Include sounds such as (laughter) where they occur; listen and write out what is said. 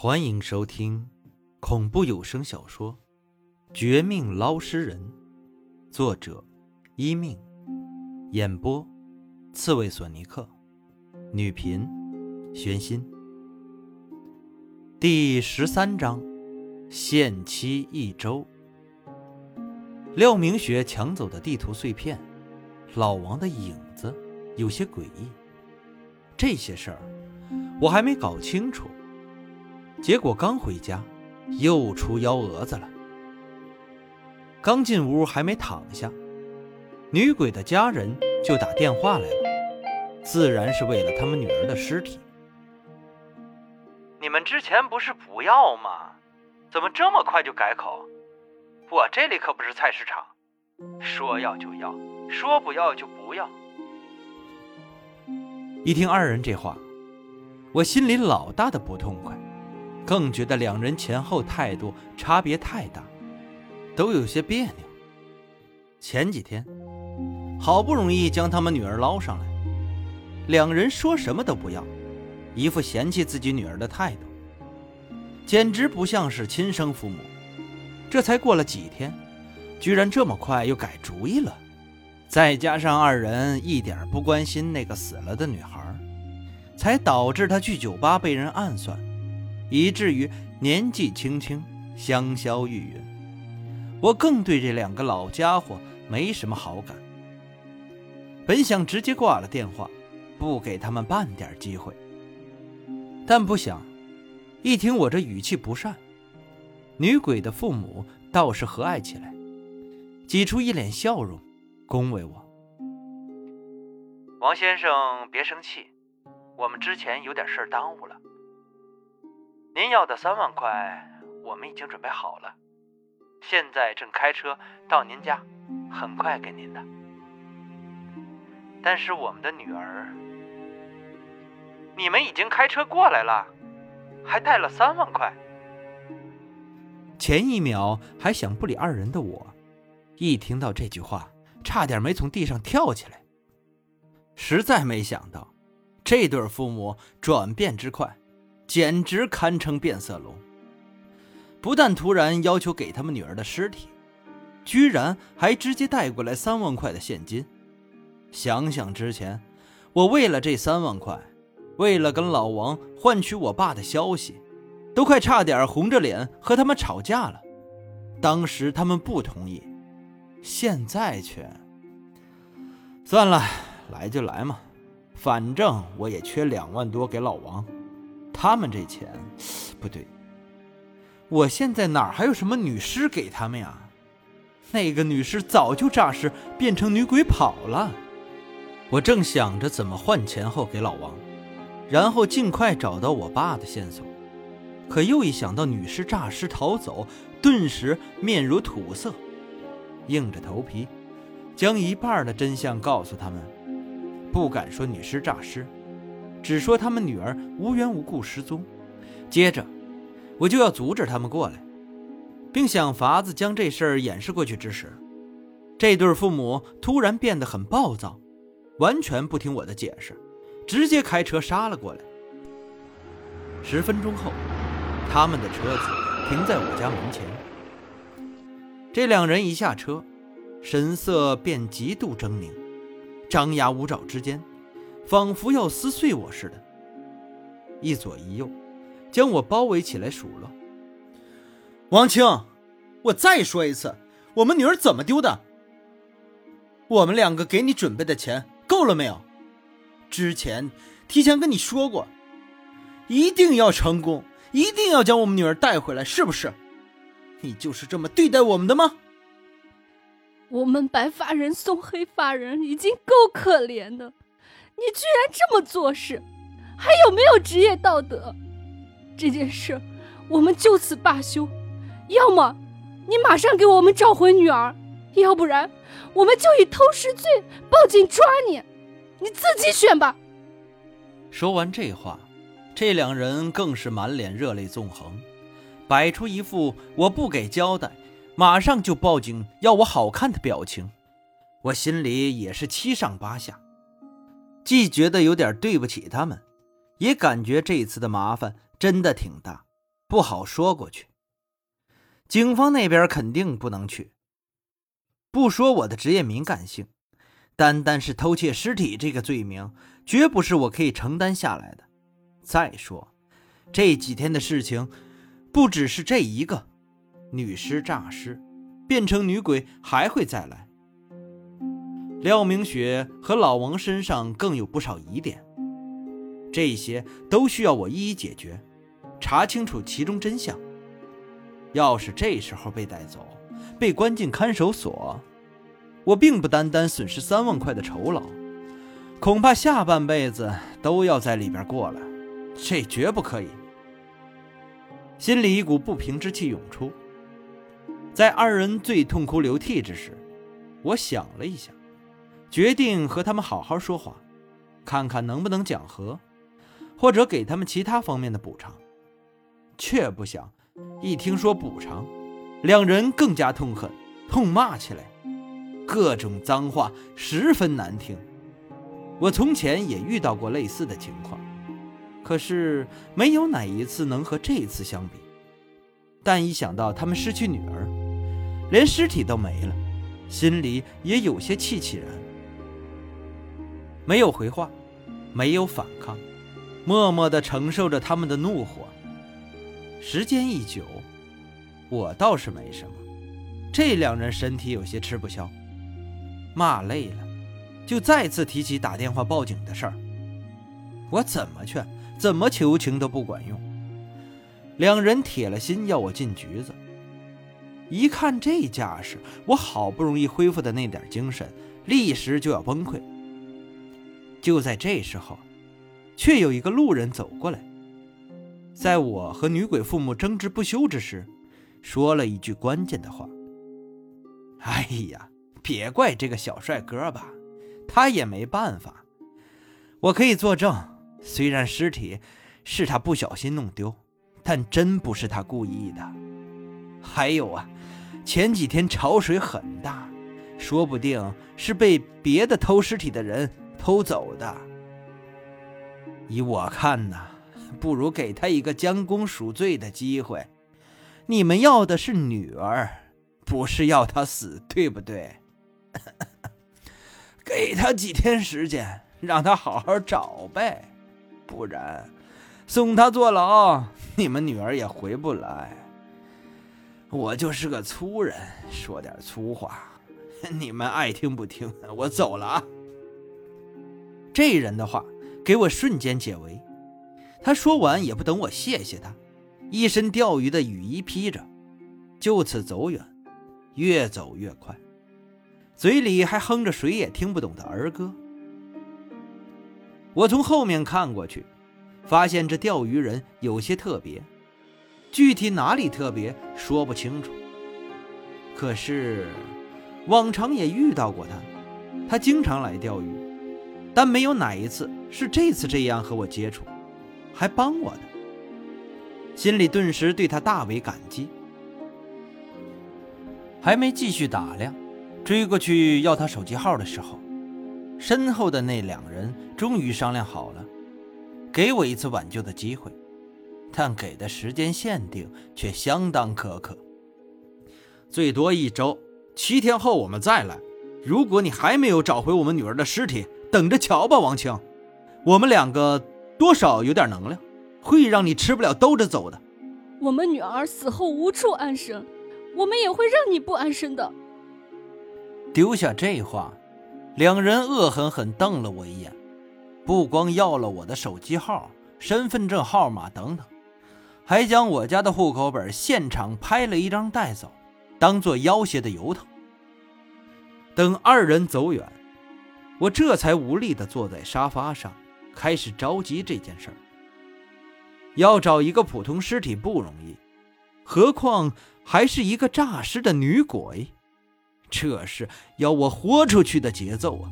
欢迎收听恐怖有声小说《绝命捞尸人》，作者：一命，演播：刺猬索尼克，女频：玄心。第十三章：限期一周。廖明学抢走的地图碎片，老王的影子有些诡异。这些事儿我还没搞清楚。结果刚回家，又出幺蛾子了。刚进屋还没躺下，女鬼的家人就打电话来了，自然是为了他们女儿的尸体。你们之前不是不要吗？怎么这么快就改口？我这里可不是菜市场，说要就要，说不要就不要。一听二人这话，我心里老大的不痛快。更觉得两人前后态度差别太大，都有些别扭。前几天好不容易将他们女儿捞上来，两人说什么都不要，一副嫌弃自己女儿的态度，简直不像是亲生父母。这才过了几天，居然这么快又改主意了。再加上二人一点不关心那个死了的女孩，才导致他去酒吧被人暗算。以至于年纪轻轻香消玉殒，我更对这两个老家伙没什么好感。本想直接挂了电话，不给他们半点机会，但不想，一听我这语气不善，女鬼的父母倒是和蔼起来，挤出一脸笑容，恭维我：“王先生别生气，我们之前有点事耽误了。”您要的三万块，我们已经准备好了，现在正开车到您家，很快给您的。但是我们的女儿，你们已经开车过来了，还带了三万块。前一秒还想不理二人的我，一听到这句话，差点没从地上跳起来。实在没想到，这对父母转变之快。简直堪称变色龙！不但突然要求给他们女儿的尸体，居然还直接带过来三万块的现金。想想之前，我为了这三万块，为了跟老王换取我爸的消息，都快差点红着脸和他们吵架了。当时他们不同意，现在却……算了，来就来嘛，反正我也缺两万多给老王。他们这钱 (sighs) 不对，我现在哪还有什么女尸给他们呀？那个女尸早就诈尸变成女鬼跑了。我正想着怎么换钱后给老王，然后尽快找到我爸的线索，可又一想到女尸诈尸逃走，顿时面如土色，硬着头皮将一半的真相告诉他们，不敢说女尸诈尸。只说他们女儿无缘无故失踪，接着我就要阻止他们过来，并想法子将这事儿掩饰过去之时，这对父母突然变得很暴躁，完全不听我的解释，直接开车杀了过来。十分钟后，他们的车子停在我家门前，这两人一下车，神色便极度狰狞，张牙舞爪之间。仿佛要撕碎我似的，一左一右，将我包围起来数落。王青，我再说一次，我们女儿怎么丢的？我们两个给你准备的钱够了没有？之前提前跟你说过，一定要成功，一定要将我们女儿带回来，是不是？你就是这么对待我们的吗？我们白发人送黑发人，已经够可怜的。你居然这么做事，还有没有职业道德？这件事我们就此罢休，要么你马上给我们找回女儿，要不然我们就以偷尸罪报警抓你，你自己选吧。说完这话，这两人更是满脸热泪纵横，摆出一副我不给交代，马上就报警要我好看的表情。我心里也是七上八下。既觉得有点对不起他们，也感觉这次的麻烦真的挺大。不好说过去。警方那边肯定不能去。不说我的职业敏感性，单单是偷窃尸体这个罪名，绝不是我可以承担下来的。再说，这几天的事情，不只是这一个，女尸诈尸，变成女鬼还会再来。廖明雪和老王身上更有不少疑点，这些都需要我一一解决，查清楚其中真相。要是这时候被带走，被关进看守所，我并不单单损失三万块的酬劳，恐怕下半辈子都要在里边过了，这绝不可以。心里一股不平之气涌出，在二人最痛哭流涕之时，我想了一下。决定和他们好好说话，看看能不能讲和，或者给他们其他方面的补偿。却不想，一听说补偿，两人更加痛恨，痛骂起来，各种脏话十分难听。我从前也遇到过类似的情况，可是没有哪一次能和这次相比。但一想到他们失去女儿，连尸体都没了，心里也有些气气然。没有回话，没有反抗，默默地承受着他们的怒火。时间一久，我倒是没什么，这两人身体有些吃不消。骂累了，就再次提起打电话报警的事儿。我怎么劝，怎么求情都不管用。两人铁了心要我进局子。一看这架势，我好不容易恢复的那点精神，立时就要崩溃。就在这时候，却有一个路人走过来，在我和女鬼父母争执不休之时，说了一句关键的话：“哎呀，别怪这个小帅哥吧，他也没办法。我可以作证，虽然尸体是他不小心弄丢，但真不是他故意的。还有啊，前几天潮水很大，说不定是被别的偷尸体的人。”偷走的，依我看呐，不如给他一个将功赎罪的机会。你们要的是女儿，不是要他死，对不对？(laughs) 给他几天时间，让他好好找呗，不然送他坐牢，你们女儿也回不来。我就是个粗人，说点粗话，(laughs) 你们爱听不听？我走了啊。这人的话给我瞬间解围，他说完也不等我谢谢他，一身钓鱼的雨衣披着，就此走远，越走越快，嘴里还哼着谁也听不懂的儿歌。我从后面看过去，发现这钓鱼人有些特别，具体哪里特别说不清楚。可是往常也遇到过他，他经常来钓鱼。但没有哪一次是这次这样和我接触，还帮我的，心里顿时对他大为感激。还没继续打量，追过去要他手机号的时候，身后的那两人终于商量好了，给我一次挽救的机会，但给的时间限定却相当苛刻，最多一周，七天后我们再来。如果你还没有找回我们女儿的尸体，等着瞧吧，王青，我们两个多少有点能量，会让你吃不了兜着走的。我们女儿死后无处安身，我们也会让你不安身的。丢下这话，两人恶狠狠瞪了我一眼，不光要了我的手机号、身份证号码等等，还将我家的户口本现场拍了一张带走，当做要挟的由头。等二人走远。我这才无力地坐在沙发上，开始着急这件事儿。要找一个普通尸体不容易，何况还是一个诈尸的女鬼，这是要我豁出去的节奏啊！